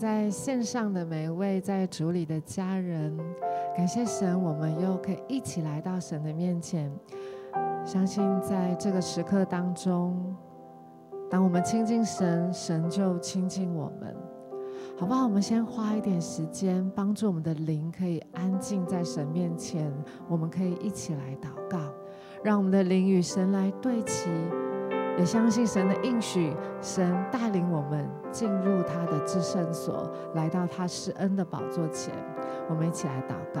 在线上的每一位在主里的家人，感谢神。我们又可以一起来到神的面前，相信在这个时刻当中，当我们亲近神，神就亲近我们。好不好？我们先花一点时间，帮助我们的灵可以安静在神面前。我们可以一起来祷告，让我们的灵与神来对齐。也相信神的应许，神带领我们进入他的至圣所，来到他施恩的宝座前，我们一起来祷告。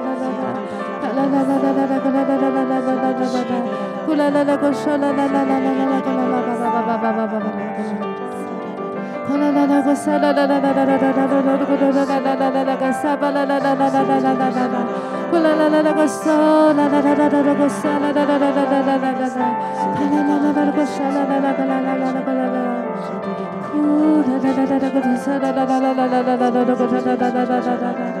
Ooh, da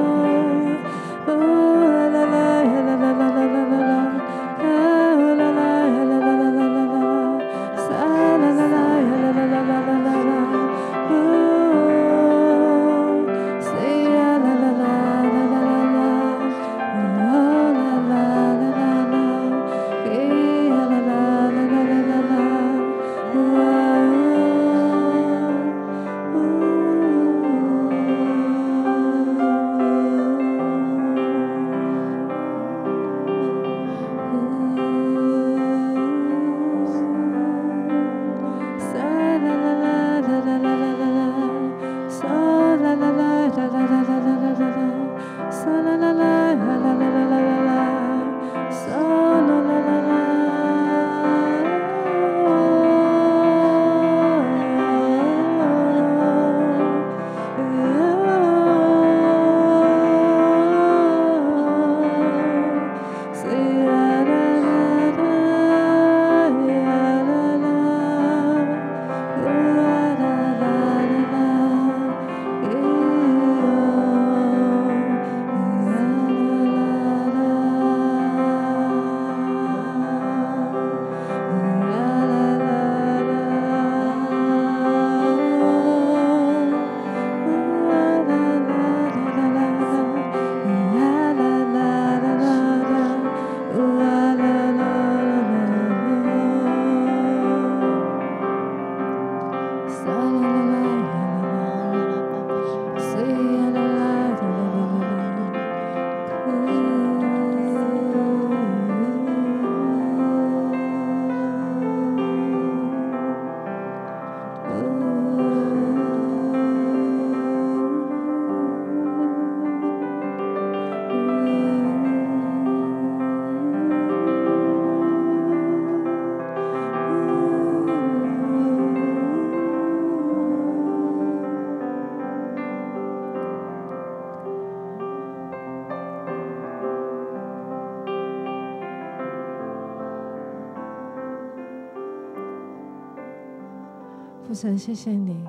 神，谢谢你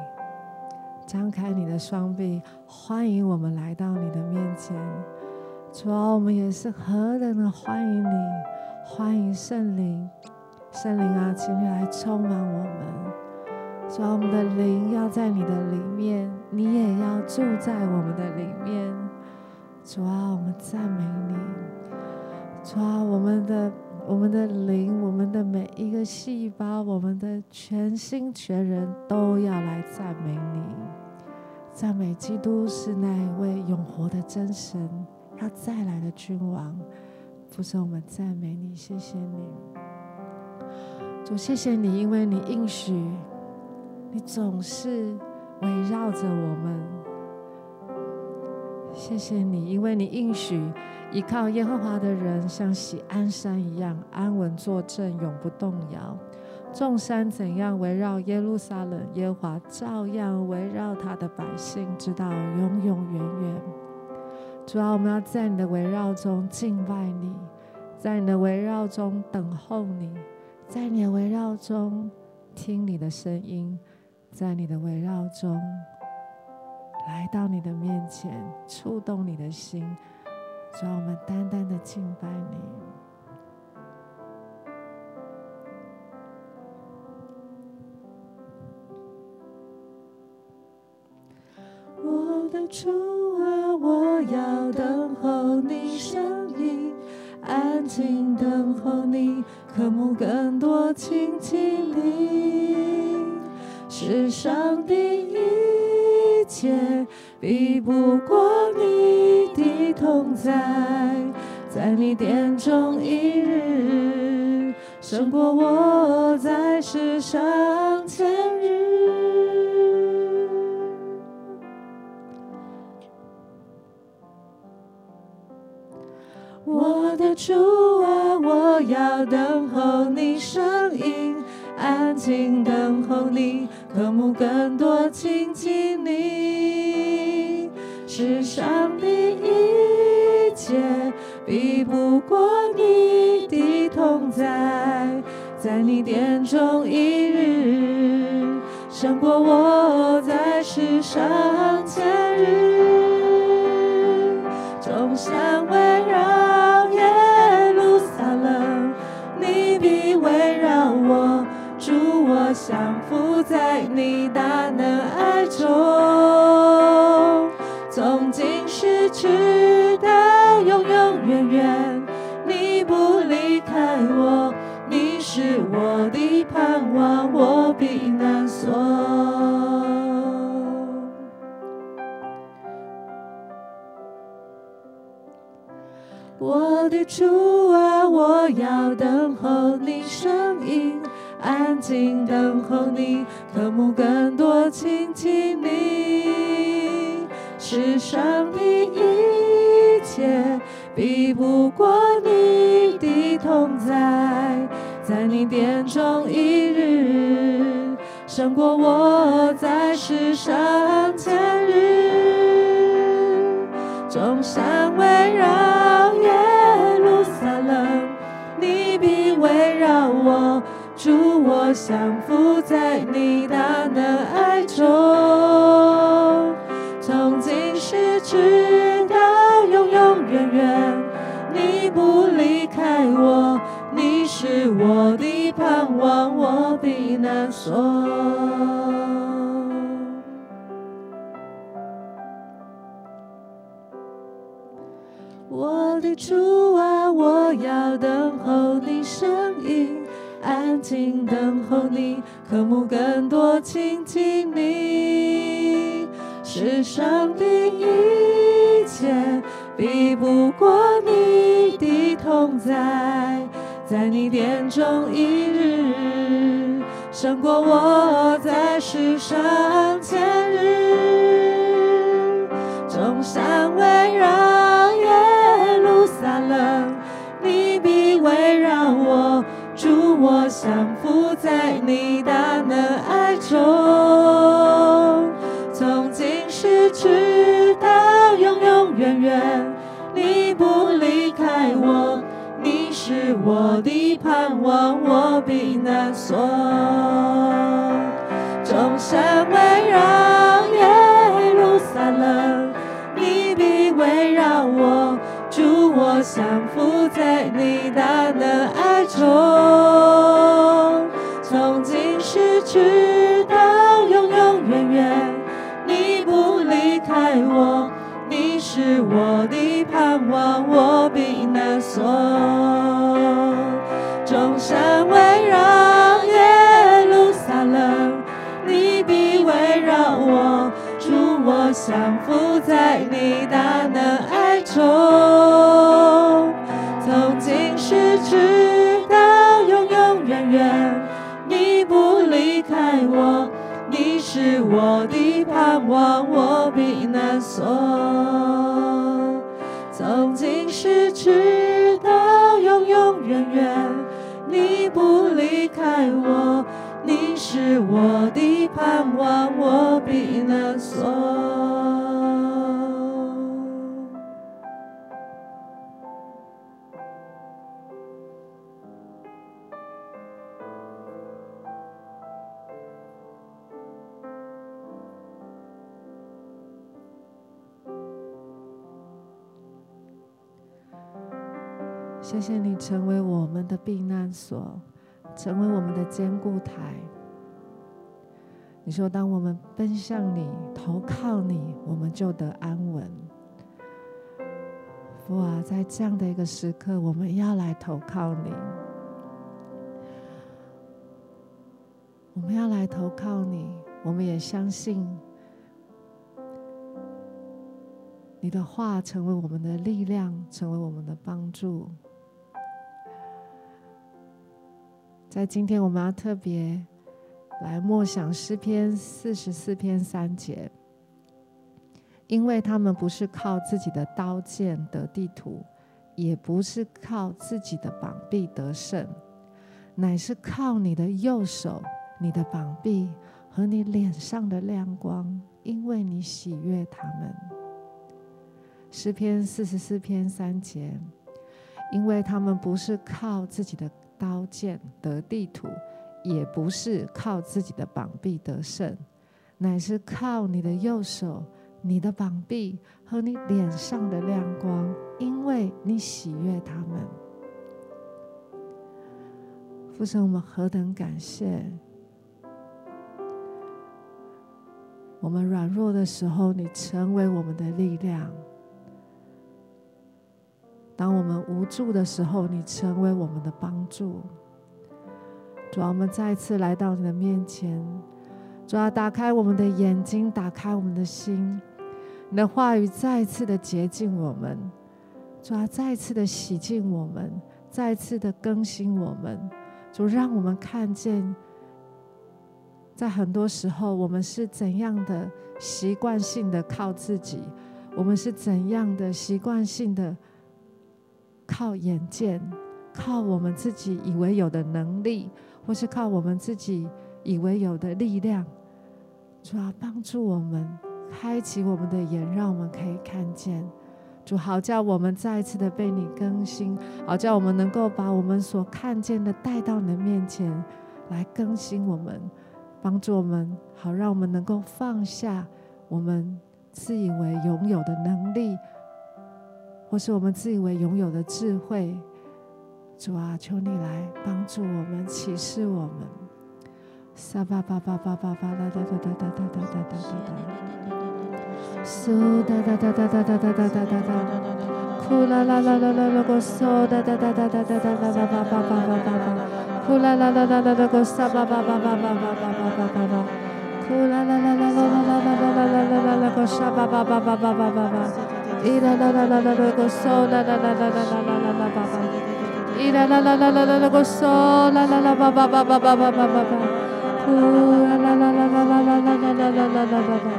张开你的双臂。欢迎我们来到你的面前。主啊，我们也是何等的欢迎你。欢迎圣灵，圣灵啊，请你来充满我们。主啊，我们的灵要在你的里面，你也要住在我们的里面。主啊，我们赞美你。主啊，我们的。我们的灵，我们的每一个细胞，我们的全心全人都要来赞美你。赞美基督是那一位永活的真神。他再来的君王，父神，我们赞美你，谢谢你，主，谢谢你，因为你应许，你总是围绕着我们。谢谢你，因为你应许，依靠耶和华的人像喜安山一样安稳坐镇，永不动摇。众山怎样围绕耶路撒冷，耶和华照样围绕他的百姓，直到永永远远。主啊，我们要在你的围绕中敬拜你，在你的围绕中等候你，在你的围绕中听你的声音，在你的围绕中来到你的面前，触动你的心。主啊，我们单单的敬拜你。我的主啊。我要等候你声音，安静等候你，渴慕更多亲近你。世上第一切比不过你的同在，在你殿中一日，胜过我在世上千日。我的主啊，我要等候你声音，安静等候你，渴慕更多亲近你。世上的一切比不过你的同在，在你殿中一日，胜过我在世上千日。降服在你大能爱中，从今时直到永永远远，你不离开我，你是我的盼望，我避难所。我的主啊，我要等候你声音。安静等候你，渴慕更多亲近你。世上的一切比不过你的同在，在你殿中一日，胜过我在世上千日。众山围绕耶路撒冷，你必围绕我。主，我降服在你大能爱中，从今时直到永永远远，你不离开我，你是我的盼望，我的难所。静等候你，渴慕更多亲近你。世上的一切比不过你的同在，在你殿中一日，胜过我在世上千日。众山围绕降服在你大能爱中，从今时直到永永远远，你不离开我，你是我的盼望，我避难所。众山围绕耶路撒冷，你必围绕我。主。我降服在你大能爱中，直到永永远远，你不离开我，你是我的盼望，我避难所，众山围绕耶路撒冷，你必围绕我，主我降服在你大能爱中。成为我们的避难所，成为我们的坚固台。你说，当我们奔向你、投靠你，我们就得安稳。父啊，在这样的一个时刻，我们要来投靠你，我们要来投靠你。我们也相信你的话成为我们的力量，成为我们的帮助。在今天，我们要特别来默想诗篇四十四篇三节，因为他们不是靠自己的刀剑得地图，也不是靠自己的膀臂得胜，乃是靠你的右手、你的膀臂和你脸上的亮光，因为你喜悦他们。诗篇四十四篇三节，因为他们不是靠自己的。刀剑得地图，也不是靠自己的膀臂得胜，乃是靠你的右手、你的膀臂和你脸上的亮光，因为你喜悦他们。父神，我们何等感谢！我们软弱的时候，你成为我们的力量。当我们无助的时候，你成为我们的帮助。主啊，我们再次来到你的面前，主啊，打开我们的眼睛，打开我们的心，你的话语再次的洁净我们，主啊，再次的洗净我们，再次的更新我们。主，让我们看见，在很多时候，我们是怎样的习惯性的靠自己，我们是怎样的习惯性的。靠眼见，靠我们自己以为有的能力，或是靠我们自己以为有的力量，主啊，帮助我们开启我们的眼，让我们可以看见。主，好叫我们再一次的被你更新，好叫我们能够把我们所看见的带到你的面前来更新我们，帮助我们，好让我们能够放下我们自以为拥有的能力。或是我们自以为拥有的智慧，主啊，求你来帮助我们，启示我们。撒巴巴巴巴巴巴啦哒哒哒哒哒哒哒哒哒，苏哒哒哒哒哒哒哒哒哒哒，库啦啦啦啦啦啦个苏哒哒哒哒哒哒哒啦啦巴巴巴巴巴巴，库啦啦啦啦啦啦个撒巴巴巴巴巴巴巴巴巴巴，库啦啦啦啦啦啦啦啦啦啦啦啦啦个撒巴巴巴巴巴巴巴。巴。咿啦啦啦啦啦啦个嗦啦啦啦啦啦啦啦啦啦叭叭，咿啦啦啦啦啦啦啦个嗦啦啦啦叭叭叭叭叭叭叭叭，呼啦啦啦啦啦啦啦啦啦啦啦啦啦叭叭，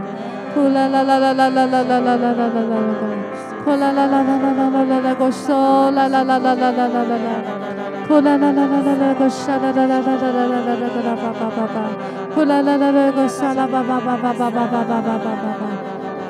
呼啦啦啦啦啦啦啦啦啦啦啦啦啦啦，呼啦啦啦啦啦啦啦啦啦个嗦啦啦啦啦啦啦啦啦啦，呼啦啦啦啦啦啦个沙啦啦啦啦啦啦啦啦啦个啦叭叭叭叭，呼啦啦啦啦个沙啦叭叭叭叭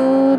Oh,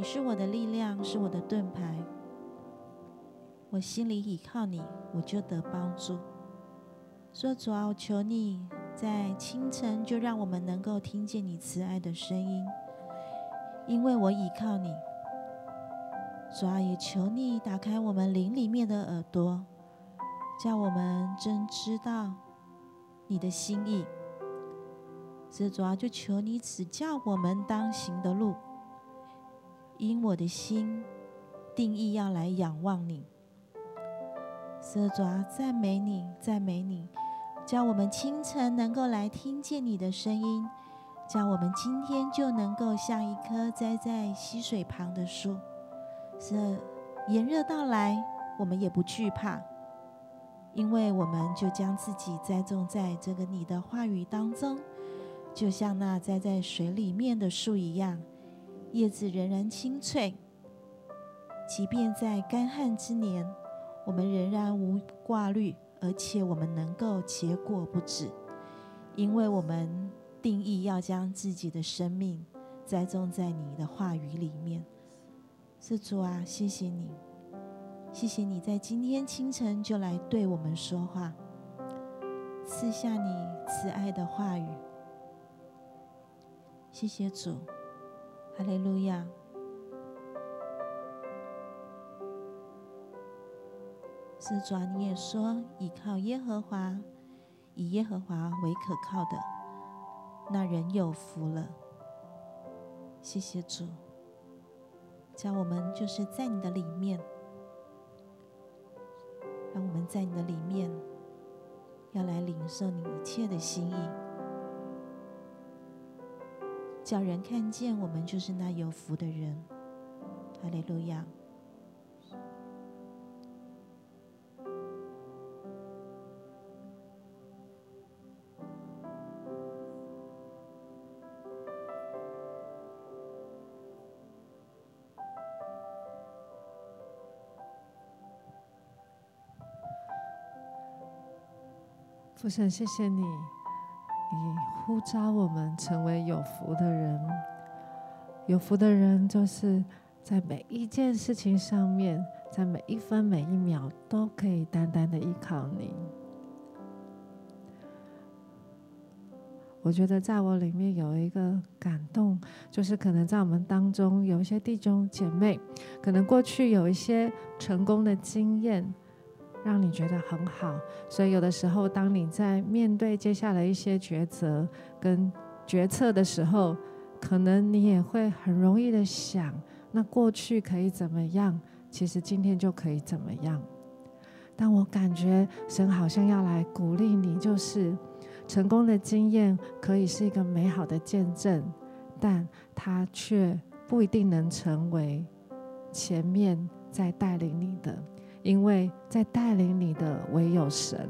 你是我的力量，是我的盾牌。我心里倚靠你，我就得帮助。说主啊，我求你在清晨就让我们能够听见你慈爱的声音，因为我倚靠你。主啊，也求你打开我们灵里面的耳朵，叫我们真知道你的心意。是主啊，就求你指教我们当行的路，因我的心定义要来仰望你。是主啊，赞美你，赞美你，叫我们清晨能够来听见你的声音，叫我们今天就能够像一棵栽在溪水旁的树。是炎热到来，我们也不惧怕，因为我们就将自己栽种在这个你的话语当中，就像那栽在水里面的树一样，叶子仍然青翠。即便在干旱之年，我们仍然无挂虑，而且我们能够结果不止，因为我们定义要将自己的生命栽种在你的话语里面。是主啊，谢谢你，谢谢你在今天清晨就来对我们说话，赐下你慈爱的话语。谢谢主，哈利路亚。是主啊，你也说，倚靠耶和华，以耶和华为可靠的，那人有福了。谢谢主。叫我们就是在你的里面，让我们在你的里面，要来领受你一切的心意，叫人看见我们就是那有福的人。哈利路亚。父神，谢谢你，你呼召我们成为有福的人。有福的人，就是在每一件事情上面，在每一分每一秒，都可以单单的依靠你。我觉得在我里面有一个感动，就是可能在我们当中有一些弟兄姐妹，可能过去有一些成功的经验。让你觉得很好。所以有的时候，当你在面对接下来一些抉择跟决策的时候，可能你也会很容易的想，那过去可以怎么样？其实今天就可以怎么样？但我感觉神好像要来鼓励你，就是成功的经验可以是一个美好的见证，但它却不一定能成为前面在带领你的，因为在带领你的唯有神。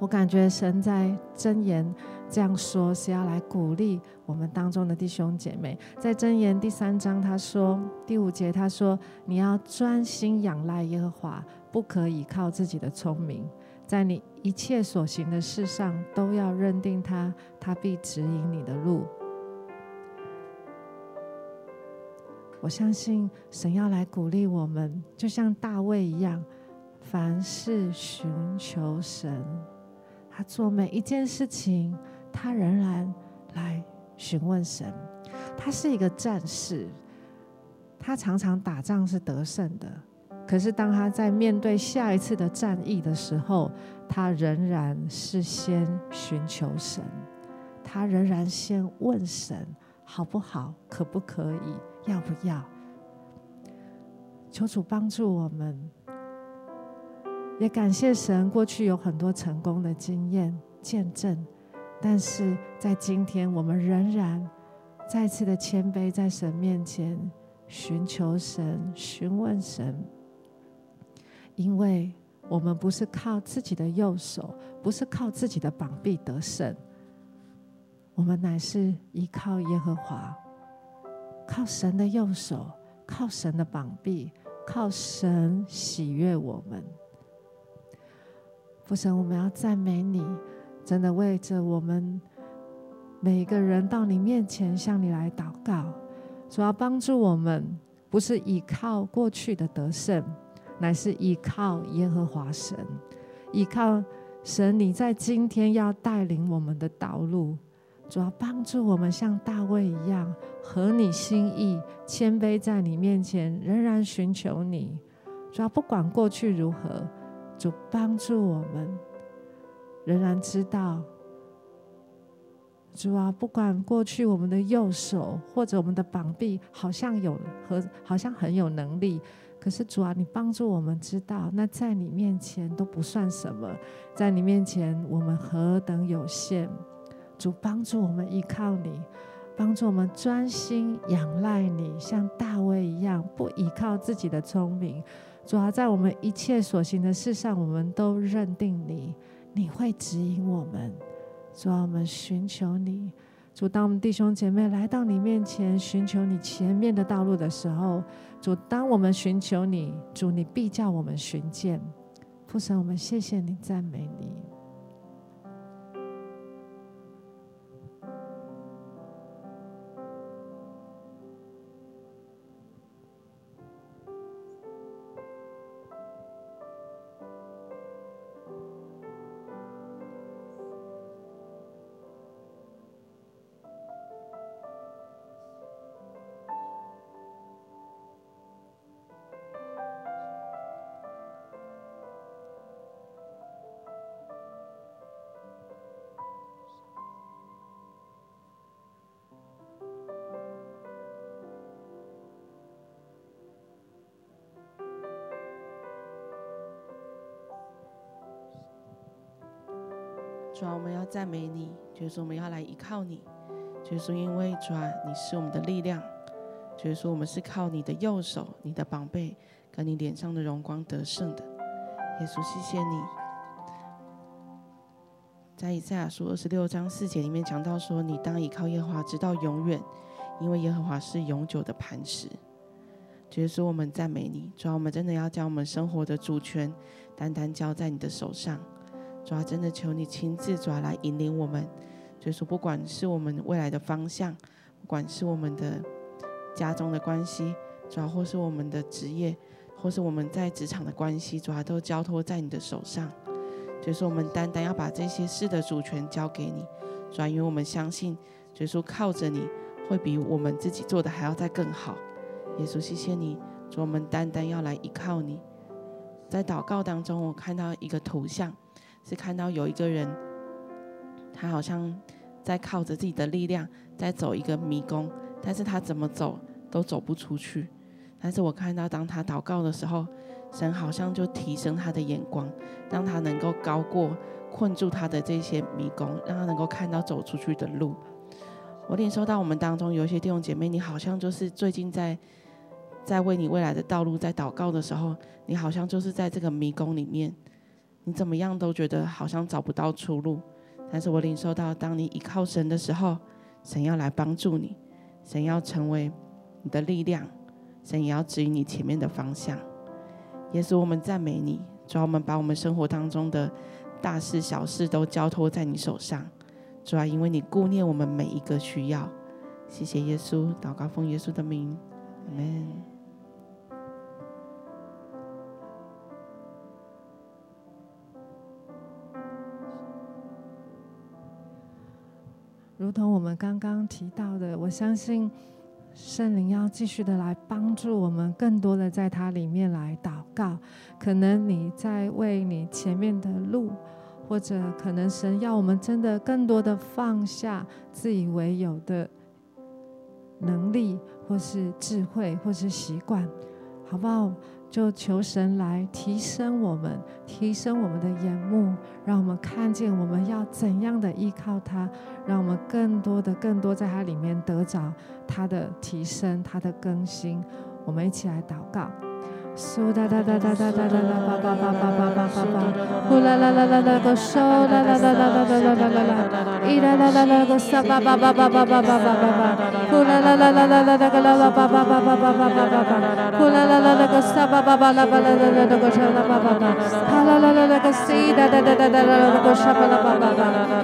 我感觉神在箴言这样说，是要来鼓励我们当中的弟兄姐妹。在箴言第三章，他说第五节，他说：“你要专心仰赖耶和华。”不可以靠自己的聪明，在你一切所行的事上都要认定他，他必指引你的路。我相信神要来鼓励我们，就像大卫一样，凡事寻求神。他做每一件事情，他仍然来询问神。他是一个战士，他常常打仗是得胜的。可是，当他在面对下一次的战役的时候，他仍然是先寻求神，他仍然先问神好不好，可不可以，要不要？求主帮助我们，也感谢神过去有很多成功的经验见证，但是在今天，我们仍然再次的谦卑在神面前寻求神，询问神。因为我们不是靠自己的右手，不是靠自己的膀臂得胜，我们乃是依靠耶和华，靠神的右手，靠神的膀臂，靠神喜悦我们。父神，我们要赞美你，真的为着我们每一个人到你面前向你来祷告，主要帮助我们，不是依靠过去的得胜。乃是依靠耶和华神，依靠神，你在今天要带领我们的道路，主要帮助我们像大卫一样合你心意，谦卑在你面前，仍然寻求你。主要不管过去如何，主帮助我们，仍然知道。主啊，不管过去我们的右手或者我们的膀臂好像有和好像很有能力。可是主啊，你帮助我们知道，那在你面前都不算什么，在你面前我们何等有限。主帮助我们依靠你，帮助我们专心仰赖你，像大卫一样，不依靠自己的聪明。主啊，在我们一切所行的事上，我们都认定你，你会指引我们。主啊，我们寻求你。主，当我们弟兄姐妹来到你面前，寻求你前面的道路的时候。主，当我们寻求你，主，你必叫我们寻见。父神，我们谢谢你，赞美你。主啊，我们要赞美你，就是说我们要来依靠你，就是说因为主啊，你是我们的力量，就是说我们是靠你的右手、你的膀臂跟你脸上的荣光得胜的。耶稣，谢谢你。在以赛亚书二十六章四节里面讲到说，你当依靠耶和华直到永远，因为耶和华是永久的磐石。就是说我们赞美你，主啊，我们真的要将我们生活的主权单单交在你的手上。主啊，真的求你亲自主啊来引领我们，就是说，不管是我们未来的方向，不管是我们的家中的关系，主啊，或是我们的职业，或是我们在职场的关系，主啊，都交托在你的手上。就是说，我们单单要把这些事的主权交给你，主啊，因为我们相信，就是说靠着你会比我们自己做的还要再更好。耶稣，谢谢你，主，我们单单要来依靠你。在祷告当中，我看到一个图像，是看到有一个人，他好像在靠着自己的力量在走一个迷宫，但是他怎么走都走不出去。但是我看到，当他祷告的时候，神好像就提升他的眼光，让他能够高过困住他的这些迷宫，让他能够看到走出去的路。我领受到我们当中有一些弟兄姐妹，你好像就是最近在在为你未来的道路在祷告的时候，你好像就是在这个迷宫里面，你怎么样都觉得好像找不到出路。但是我领受到，当你依靠神的时候，神要来帮助你，神要成为你的力量。神也要指引你前面的方向。耶稣，我们赞美你，主啊，我们把我们生活当中的大事小事都交托在你手上。主啊，因为你顾念我们每一个需要。谢谢耶稣，祷告奉耶稣的名，阿门。如同我们刚刚提到的，我相信。圣灵要继续的来帮助我们，更多的在它里面来祷告。可能你在为你前面的路，或者可能神要我们真的更多的放下自以为有的能力，或是智慧，或是习惯，好不好？就求神来提升我们，提升我们的眼目，让我们看见我们要怎样的依靠他，让我们更多的、更多在他里面得着他的提升、他的更新。我们一起来祷告。苏哒哒哒哒哒哒哒哒巴巴巴巴巴巴巴巴，呼啦啦啦啦啦个苏啦啦啦啦啦啦啦啦啦，伊啦啦啦啦个沙巴巴巴巴巴巴巴巴巴，呼啦啦啦啦啦啦啦个啦啦巴巴巴巴巴巴巴巴，呼啦啦啦啦个沙巴巴巴啦巴啦啦啦啦个沙啦巴巴巴，哈啦啦啦啦个西哒哒哒哒哒啦个沙巴啦巴巴巴，伊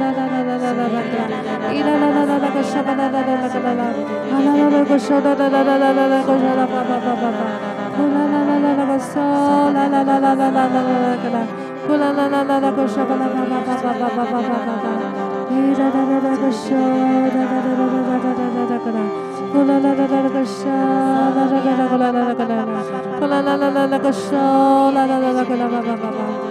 la la la la la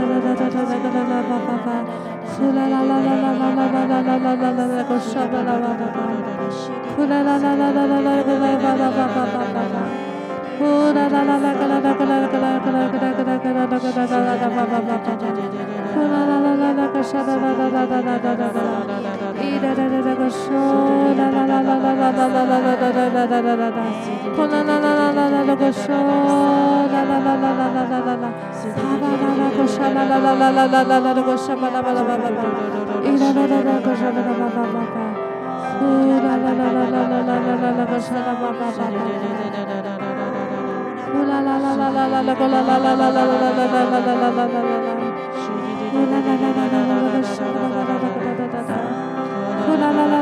啦啦啦啦啦啦啦啦啦啦巴巴巴，呼啦啦啦啦啦啦啦啦啦啦啦啦啦个沙巴啦巴巴巴，呼啦啦啦啦啦啦啦个啦巴巴巴巴巴巴巴。呼啦啦啦啦，个啦啦个啦个啦个啦个啦个啦个啦个啦个啦个啦巴巴巴巴，呼啦啦啦啦啦个沙啦啦啦啦啦啦啦啦啦，伊啦啦啦啦个嗦啦啦啦啦啦啦啦啦啦啦啦啦啦啦啦，呼啦啦啦啦啦啦个嗦啦啦啦啦啦啦啦啦啦，巴巴巴巴个沙啦啦啦啦啦啦啦啦个沙巴拉巴拉巴巴巴，伊啦啦啦啦个沙啦啦巴巴巴巴，呼啦啦啦啦啦啦啦啦啦啦个沙啦巴巴巴巴。呼啦啦啦啦啦啦啦，个啦啦啦啦啦啦啦啦啦啦啦啦啦啦，呼啦啦啦啦啦啦啦个沙啦啦 la la la la la la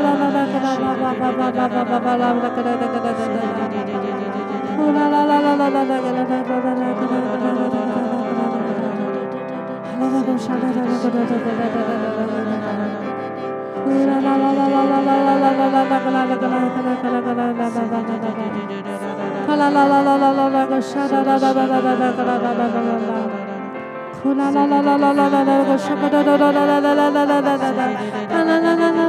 la la la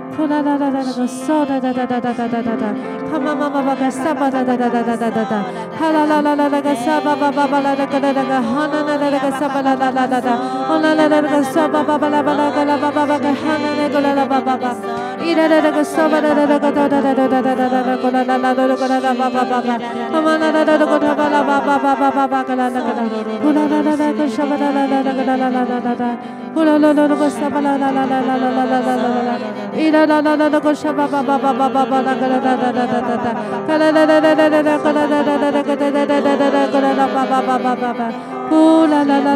巴巴巴，伊啦啦啦个沙巴啦啦啦个啦啦啦啦啦啦啦啦个啦啦啦啦个啦啦巴巴巴巴，哈嘛啦啦啦个啦巴啦巴巴巴巴巴巴个啦。啦啦啦，呼啦啦啦啦，个沙巴啦啦啦啦个啦啦啦啦啦啦，呼啦啦啦啦个沙巴啦啦啦啦啦啦啦啦啦啦啦，伊啦啦啦啦个沙巴巴巴巴巴巴巴啦个啦啦啦啦啦啦啦，个啦啦啦啦啦啦啦个啦啦啦啦啦个啦啦啦啦啦啦个啦啦巴巴巴巴巴巴，呼啦啦啦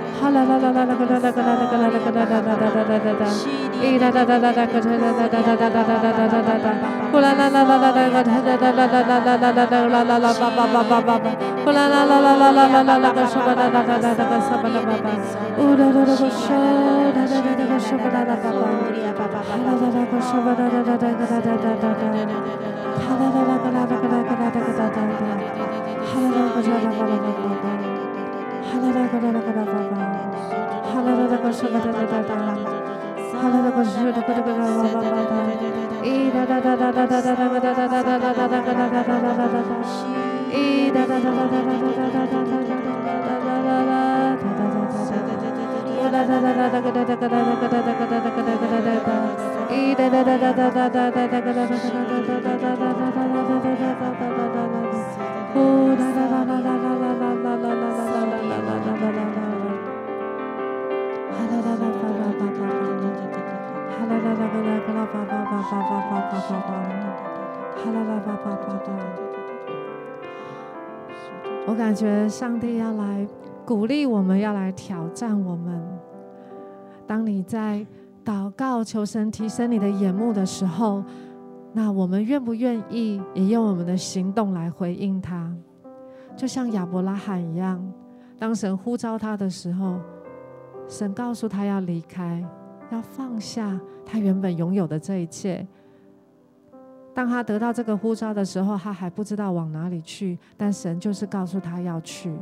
Hallelujah. da da da da da 我感觉上帝要来鼓励我们，要来挑战我们。当你在祷告求神提升你的眼目的时候，那我们愿不愿意也用我们的行动来回应他？就像亚伯拉罕一样，当神呼召他的时候。神告诉他要离开，要放下他原本拥有的这一切。当他得到这个呼召的时候，他还不知道往哪里去，但神就是告诉他要去。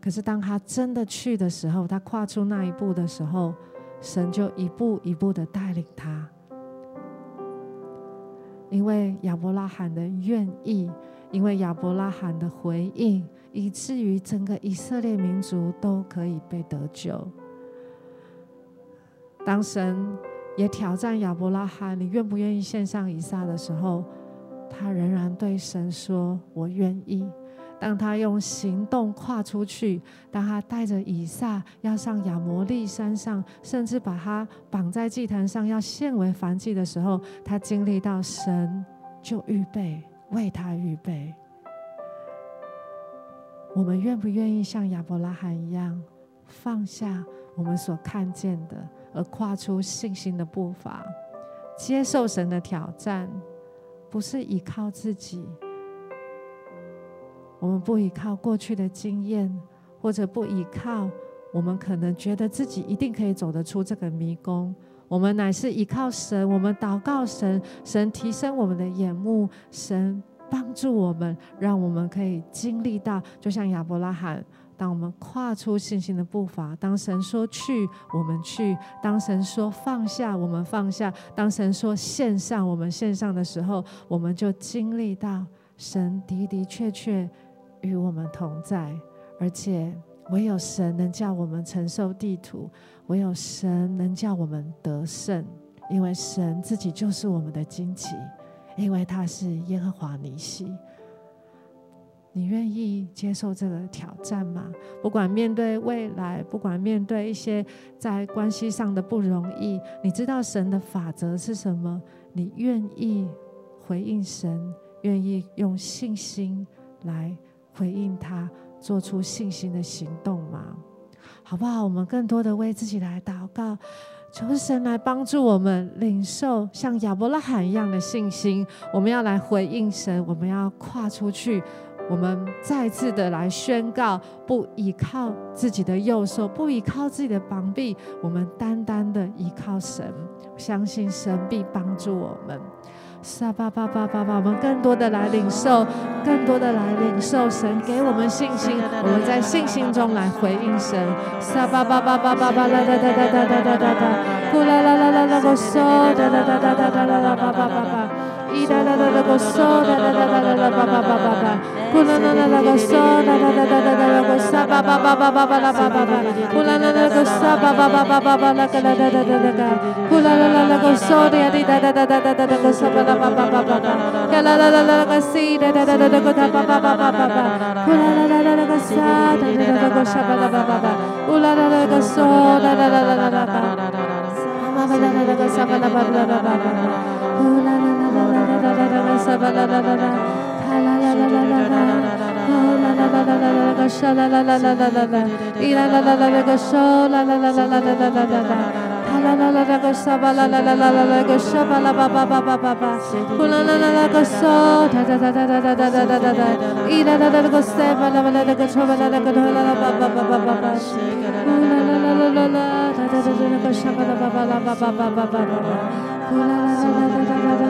可是当他真的去的时候，他跨出那一步的时候，神就一步一步的带领他。因为亚伯拉罕的愿意，因为亚伯拉罕的回应。以至于整个以色列民族都可以被得救。当神也挑战亚伯拉罕：“你愿不愿意献上以撒？”的时候，他仍然对神说：“我愿意。”当他用行动跨出去，当他带着以撒要上亚摩利山上，甚至把他绑在祭坛上要献为燔祭的时候，他经历到神就预备为他预备。我们愿不愿意像亚伯拉罕一样，放下我们所看见的，而跨出信心的步伐，接受神的挑战？不是依靠自己，我们不依靠过去的经验，或者不依靠我们可能觉得自己一定可以走得出这个迷宫。我们乃是依靠神，我们祷告神，神提升我们的眼目，神帮助我们，让我们可以经历到，就像亚伯拉罕。当我们跨出信心的步伐，当神说去，我们去；当神说放下，我们放下；当神说献上，我们献上的时候，我们就经历到神的的确确与我们同在，而且唯有神能叫我们承受地图，唯有神能叫我们得胜，因为神自己就是我们的荆棘，因为他是耶和华尼西。你愿意接受这个挑战吗？不管面对未来，不管面对一些在关系上的不容易，你知道神的法则是什么？你愿意回应神，愿意用信心来回应他，做出信心的行动吗？好不好？我们更多的为自己来祷告，求神来帮助我们领受像亚伯拉罕一样的信心。我们要来回应神，我们要跨出去。我们再次的来宣告：不依靠自己的右手，不依靠自己的膀臂，我们单单的依靠神，相信神必帮助我们。撒巴巴巴巴巴，我们更多的来领受，更多的来领受神给我们信心。我们在信心中来回应神。撒巴巴巴巴巴巴啦哒哒哒哒哒哒哒哒，呼啦啦啦啦啦啦啦巴巴巴巴。咿哒哒哒哒个嗦哒哒哒哒哒巴巴巴巴巴，呼啦啦啦啦个嗦哒啦，啦啦啦个沙巴巴巴巴巴巴啦个啦哒哒哒哒，哒哒哒哒哒哒个沙巴巴巴巴巴巴，呀啦啦啦啦个西哒哒哒哒哒个哒巴巴巴巴巴巴，呼啦啦啦啦啦个沙哒哒哒哒个沙巴啦巴巴巴，呼啦啦啦个嗦哒哒哒哒哒哒巴，巴巴啦啦啦个沙巴啦巴巴巴巴巴，呼啦啦啦啦啦啦啦啦个沙巴啦啦啦啦，卡啦啦啦啦啦啦，呼啦啦啦啦啦啦个沙啦啦啦啦啦啦啦，咿啦啦啦啦啦个嗦啦啦啦啦啦啦啦啦啦，卡啦啦啦啦个沙巴啦啦啦啦啦啦个沙巴啦巴巴巴巴巴巴，Ooh, la la la la la la la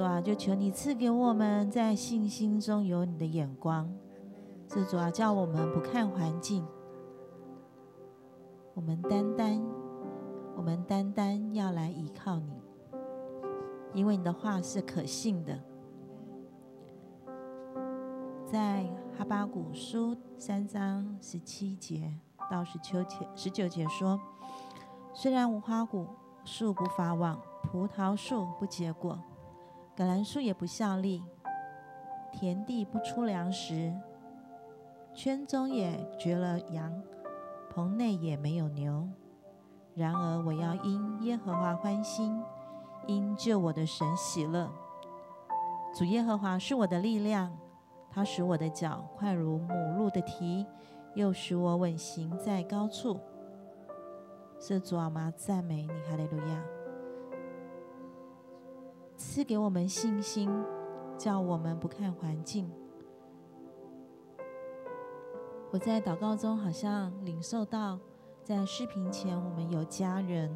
主啊，就求你赐给我们在信心中有你的眼光。是主啊，叫我们不看环境，我们单单，我们单单要来依靠你，因为你的话是可信的。在哈巴谷书三章十七节到十九节，十九节说：虽然无花果树不发旺，葡萄树不结果，橄榄树也不效力，田地不出粮食，圈中也绝了羊，棚内也没有牛。然而我要因耶和华欢心，因救我的神喜乐。主耶和华是我的力量，他使我的脚快如母鹿的蹄，又使我稳行在高处。是主啊，妈赞美你，哈利路亚！赐给我们信心，叫我们不看环境。我在祷告中好像领受到，在视频前我们有家人，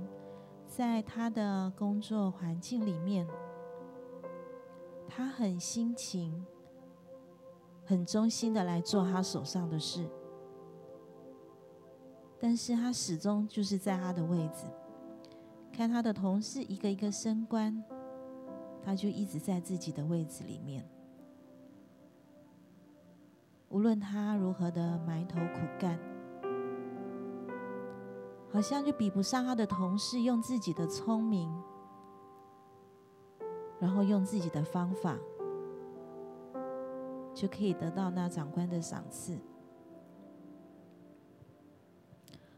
在他的工作环境里面。他很辛勤，很忠心的来做他手上的事，但是他始终就是在他的位置，看他的同事一个一个升官，他就一直在自己的位置里面。无论他如何的埋头苦干，好像就比不上他的同事用自己的聪明。然后用自己的方法，就可以得到那长官的赏赐。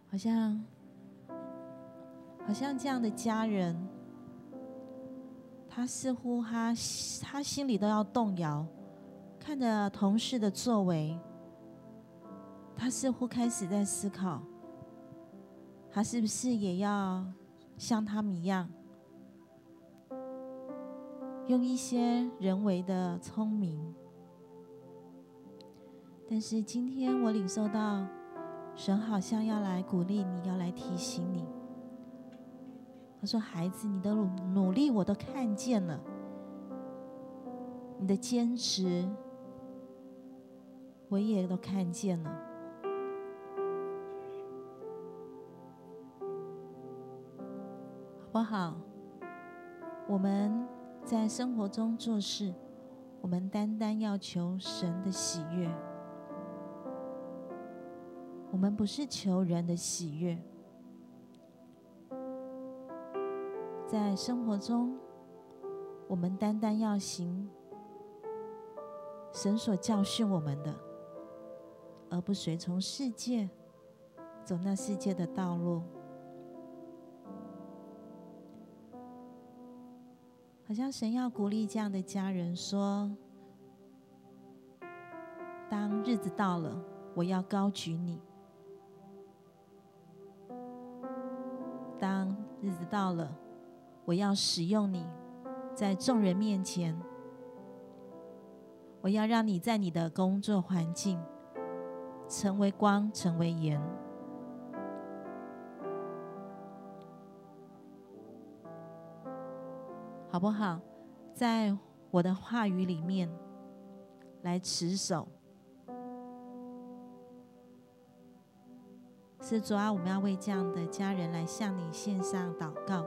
好像，好像这样的家人，他似乎他他心里都要动摇，看着同事的作为，他似乎开始在思考，他是不是也要像他们一样？用一些人为的聪明，但是今天我领受到神好像要来鼓励你，要来提醒你。说：“孩子，你的努努力我都看见了，你的坚持我也都看见了，好不好？我们。”在生活中做事，我们单单要求神的喜悦，我们不是求人的喜悦。在生活中，我们单单要行神所教训我们的，而不随从世界，走那世界的道路。好像神要鼓励这样的家人说：“当日子到了，我要高举你；当日子到了，我要使用你，在众人面前，我要让你在你的工作环境成为光，成为盐。”好不好？在我的话语里面来持守。是主啊，我们要为这样的家人来向你献上祷告。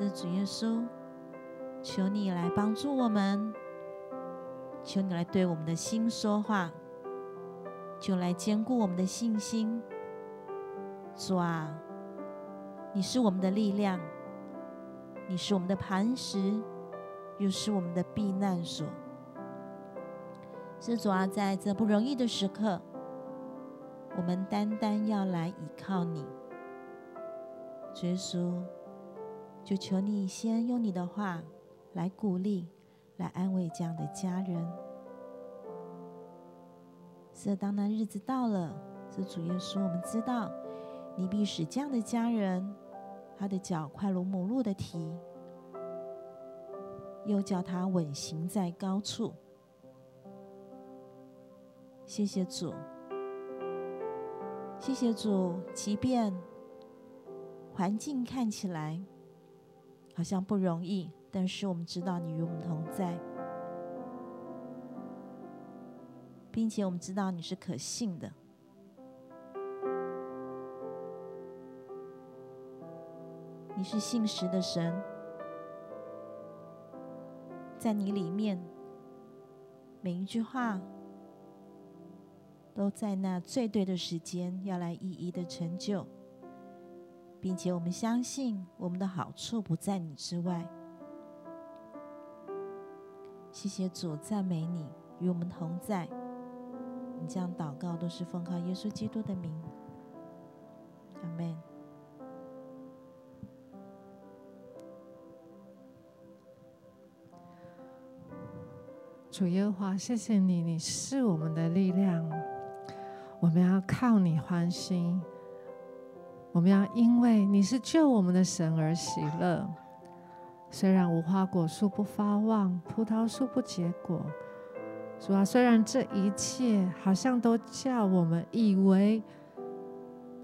是主耶稣，求你来帮助我们，求你来对我们的心说话，就来坚固我们的信心。主啊，你是我们的力量。你是我们的磐石，又是我们的避难所。是主啊，在这不容易的时刻，我们单单要来依靠你。耶稣，就求你先用你的话来鼓励、来安慰这样的家人。是当那日子到了，是主耶稣，我们知道你必使这样的家人。他的脚快如母鹿的蹄，又叫他稳行在高处。谢谢主，谢谢主。即便环境看起来好像不容易，但是我们知道你与我们同在，并且我们知道你是可信的。你是信实的神，在你里面每一句话都在那最对的时间要来一一的成就，并且我们相信我们的好处不在你之外。谢谢主，赞美你与我们同在。你这样祷告都是奉靠耶稣基督的名，阿门。主耶和华，谢谢你，你是我们的力量，我们要靠你欢心，我们要因为你是救我们的神而喜乐。虽然无花果树不发旺，葡萄树不结果，主啊，虽然这一切好像都叫我们以为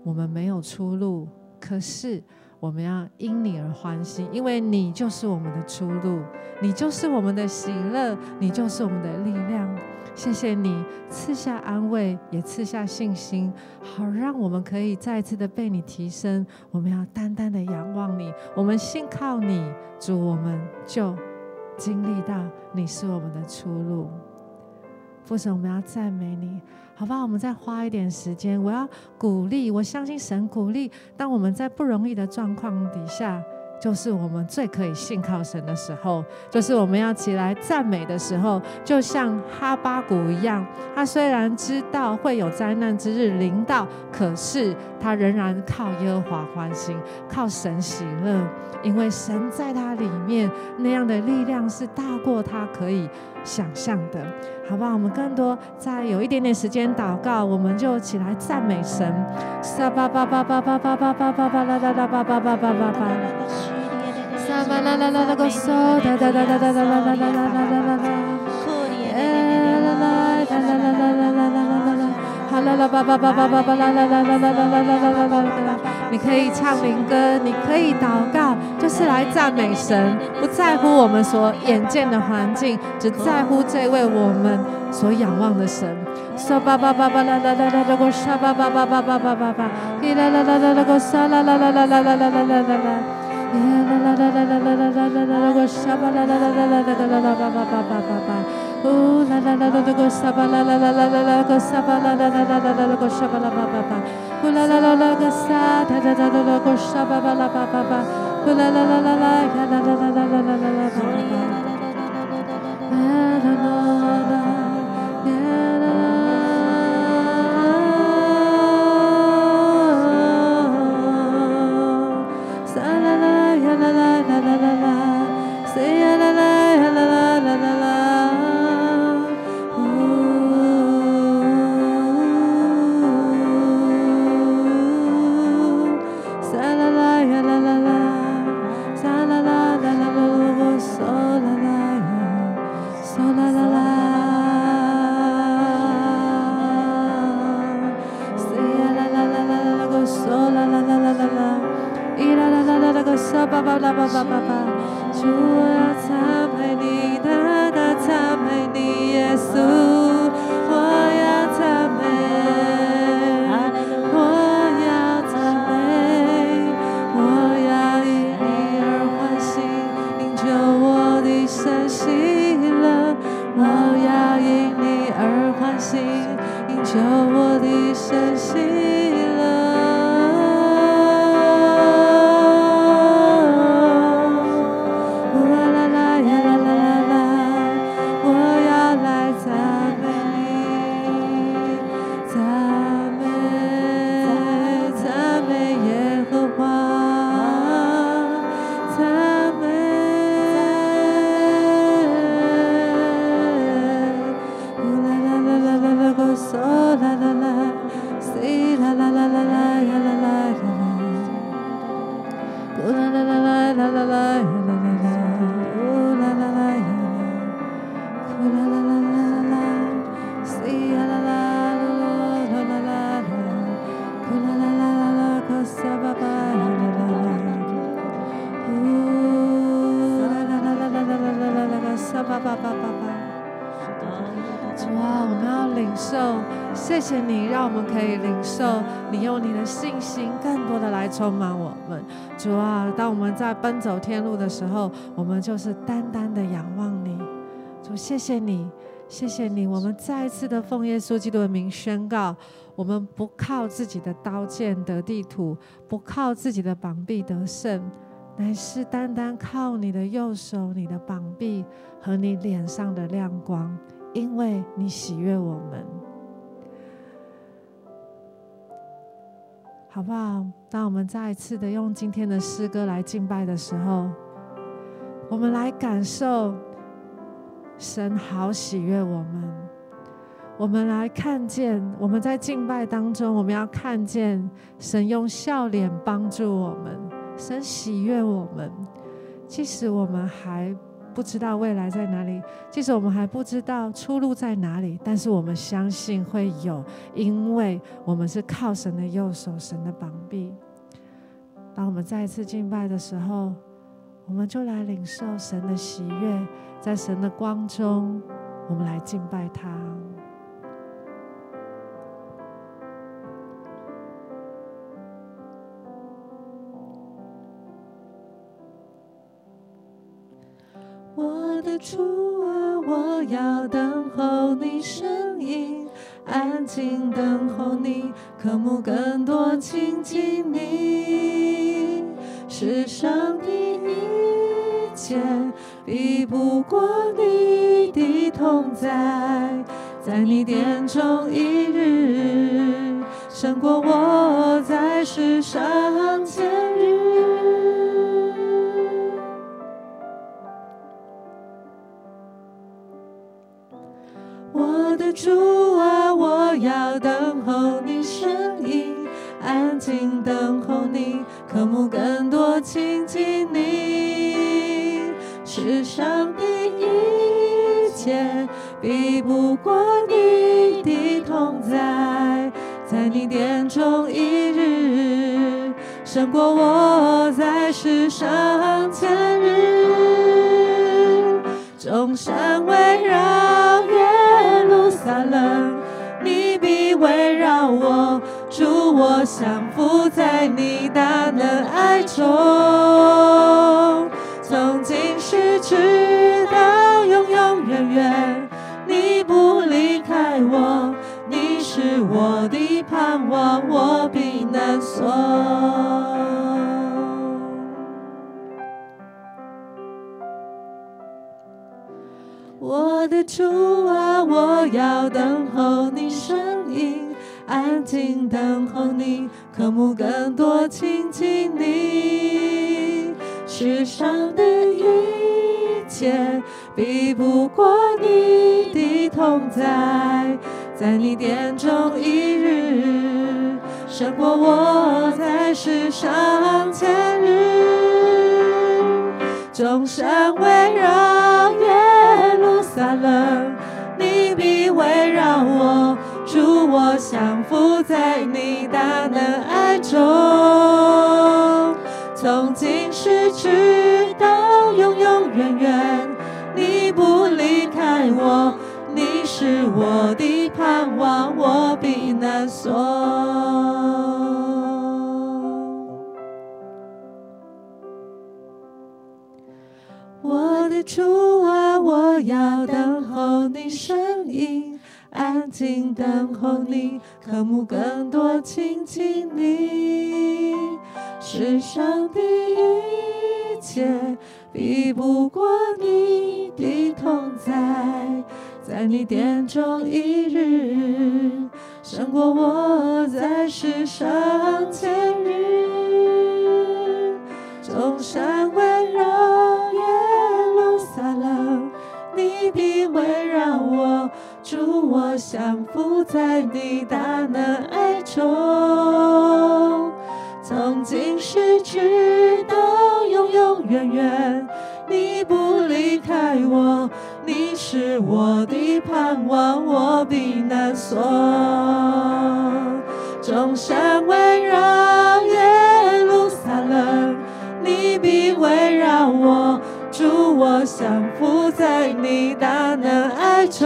我们没有出路，可是。我们要因你而欢喜，因为你就是我们的出路，你就是我们的喜乐，你就是我们的力量。谢谢你赐下安慰，也赐下信心，好让我们可以再次的被你提升。我们要单单的仰望你，我们信靠你，主，我们就经历到你是我们的出路。父神，我们要赞美你。好吧，我们再花一点时间。我要鼓励，我相信神鼓励。当我们在不容易的状况底下，就是我们最可以信靠神的时候，就是我们要起来赞美的时候。就像哈巴谷一样，他虽然知道会有灾难之日临到，可是他仍然靠耶和华欢心，靠神喜乐，因为神在他里面那样的力量是大过他可以想象的。好不好？我们更多再有一点点时间祷告，我们就起来赞美神。撒巴巴巴巴巴巴巴巴巴巴啦啦啦巴巴巴巴巴巴。撒巴啦啦啦啦个嗦哒哒哒哒哒哒啦啦啦啦啦啦哈啦啦巴巴巴巴巴巴啦啦啦啦啦啦啦啦啦啦。你可以唱灵歌，你可以祷告，就是来赞美神，不在乎我们所眼见的环境，只在乎这位我们所仰望的神。沙巴巴巴巴啦啦啦啦啦，个沙巴巴巴巴巴巴巴巴，咿啦啦啦啦啦个沙啦啦啦啦啦啦啦啦啦啦，耶啦啦啦啦啦啦啦啦啦啦个沙巴啦啦啦啦啦啦啦啦巴巴巴巴巴巴，呜啦啦啦啦个沙巴啦啦啦啦啦啦个沙巴啦啦啦啦啦啦个沙巴啦巴巴巴。呼啦啦啦啦个沙，哒哒哒哒哒个沙巴巴拉巴巴巴，呼啦啦啦啦啦呀啦在奔走天路的时候，我们就是单单的仰望你。主，谢谢你，谢谢你，我们再一次的奉耶稣基督的名宣告：我们不靠自己的刀剑得地土，不靠自己的膀臂得胜，乃是单单靠你的右手、你的膀臂和你脸上的亮光，因为你喜悦我们，好不好？当我们再一次的用今天的诗歌来敬拜的时候，我们来感受。神好喜悦我们，我们来看见，我们在敬拜当中，我们要看见神用笑脸帮助我们，神喜悦我们。即使我们还不知道未来在哪里，即使我们还不知道出路在哪里，但是我们相信会有，因为我们是靠神的右手，神的膀臂。当我们再一次敬拜的时候，我们就来领受神的喜悦。在神的光中，我们来敬拜他。我的主啊，我要等候你声音，安静等候你，渴慕更多亲近你，世上的一切。比不过你的同在，在你眼中一日，胜过我在世上更多亲近你。世上的一切比不过你的同在，在你殿中一日，胜过我在世上千日。众山围绕耶路撒冷，你必围绕我，我降服在你大能爱中。从今时直到永永远远，你不离开我，你是我的盼望，我避难所。我的主啊，我要等候你声音，安静等候你，渴慕更多亲近你。世上的一切比不过你的同在，在你殿中一日，胜过我在世上千日。众山围绕耶路撒冷，你必围绕我，我降服在你大能爱中。从今时直到永永远远，你不离开我，你是我的盼望，我避难所。我的主啊，我要等候你声音，安静等候你，渴慕更多亲近你。世上的一切比不过你的同在，在你殿中一日，胜过我在世上千日。众山围绕耶路撒冷，你必围绕我，主我降服在你大能爱中。从今时直到永永远远，你不离开我，你是我的盼望，我避难所。众山围绕耶路撒冷，你必围绕我，主我降服在你大能爱中。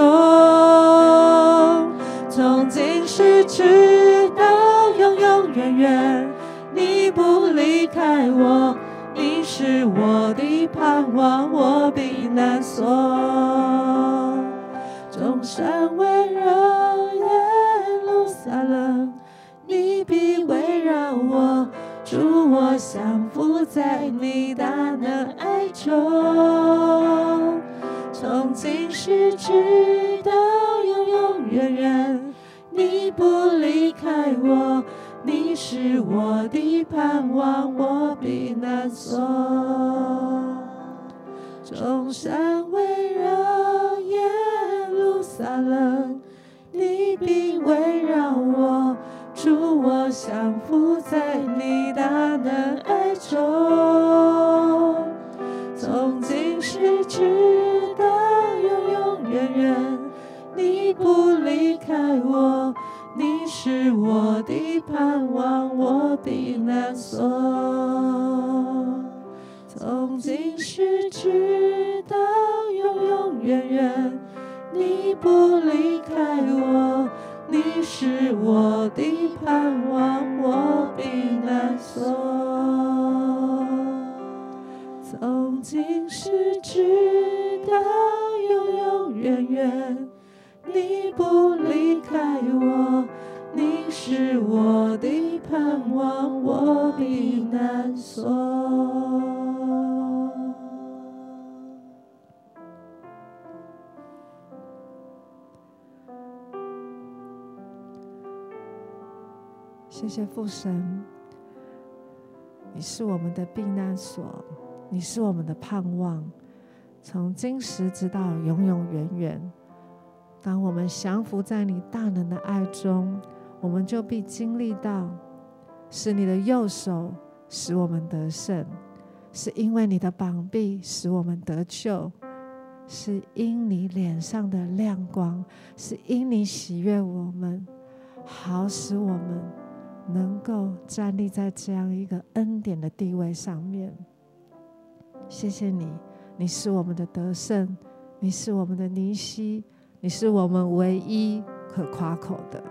从今时直到永永远远。你不离开我，你是我的盼望，我避难所。众山温柔耶路撒冷，你必围绕我，主我降服在你大能爱中，从今时直到永永远远，你不离开我。你是我的盼望，我避难所。众山围绕耶路撒冷，你必围绕我，祝我降服在你大能爱中。从今时直你不离开我。你是我的盼望，我的难所。从今时直到永永远远，你不离开我。你是我的盼望，我的难所。从今时直到永永远远。你不离开我，你是我的盼望，我避难所。谢谢父神，你是我们的避难所，你是我们的盼望，从今时直到永永远远。当我们降服在你大能的爱中，我们就必经历到，是你的右手使我们得胜，是因为你的膀臂使我们得救，是因你脸上的亮光，是因你喜悦我们，好使我们能够站立在这样一个恩典的地位上面。谢谢你，你是我们的得胜，你是我们的尼西。你是我们唯一可夸口的，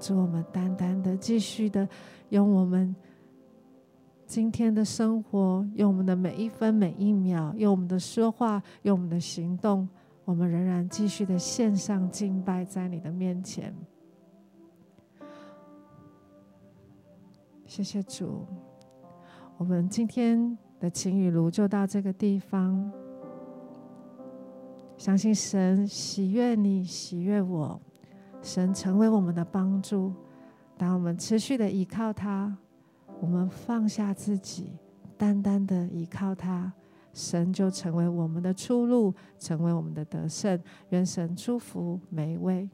祝我们单单的继续的用我们今天的生活，用我们的每一分每一秒，用我们的说话，用我们的行动，我们仍然继续的献上敬拜在你的面前。谢谢主，我们今天的晴雨炉就到这个地方。相信神喜悦你，喜悦我，神成为我们的帮助。当我们持续的依靠他，我们放下自己，单单的依靠他，神就成为我们的出路，成为我们的得胜。愿神祝福每一位。